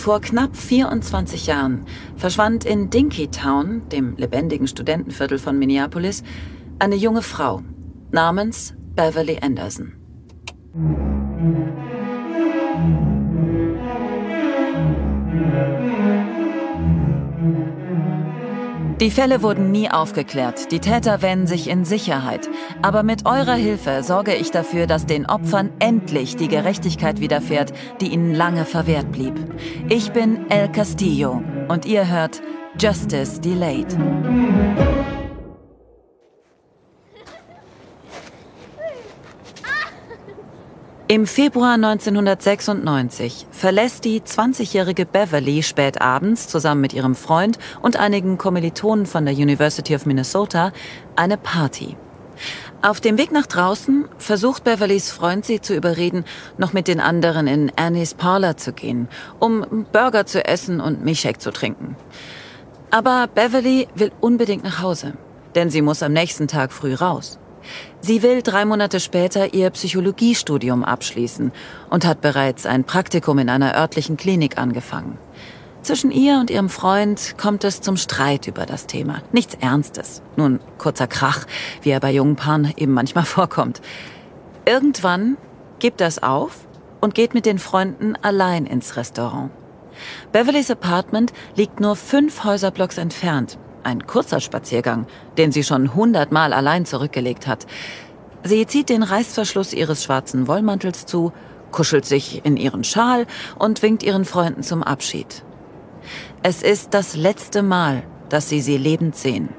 Vor knapp 24 Jahren verschwand in Dinkytown, dem lebendigen Studentenviertel von Minneapolis, eine junge Frau namens Beverly Anderson. Die Fälle wurden nie aufgeklärt. Die Täter wähnen sich in Sicherheit. Aber mit eurer Hilfe sorge ich dafür, dass den Opfern endlich die Gerechtigkeit widerfährt, die ihnen lange verwehrt blieb. Ich bin El Castillo und ihr hört Justice Delayed. Im Februar 1996 verlässt die 20-jährige Beverly spät abends zusammen mit ihrem Freund und einigen Kommilitonen von der University of Minnesota eine Party. Auf dem Weg nach draußen versucht Beverlys Freund sie zu überreden, noch mit den anderen in Annies Parlor zu gehen, um Burger zu essen und Milchshake zu trinken. Aber Beverly will unbedingt nach Hause, denn sie muss am nächsten Tag früh raus. Sie will drei Monate später ihr Psychologiestudium abschließen und hat bereits ein Praktikum in einer örtlichen Klinik angefangen. Zwischen ihr und ihrem Freund kommt es zum Streit über das Thema. Nichts Ernstes, nur ein kurzer Krach, wie er bei jungen Paaren eben manchmal vorkommt. Irgendwann gibt das auf und geht mit den Freunden allein ins Restaurant. Beverlys Apartment liegt nur fünf Häuserblocks entfernt ein kurzer Spaziergang, den sie schon hundertmal allein zurückgelegt hat. Sie zieht den Reißverschluss ihres schwarzen Wollmantels zu, kuschelt sich in ihren Schal und winkt ihren Freunden zum Abschied. Es ist das letzte Mal, dass sie sie lebend sehen.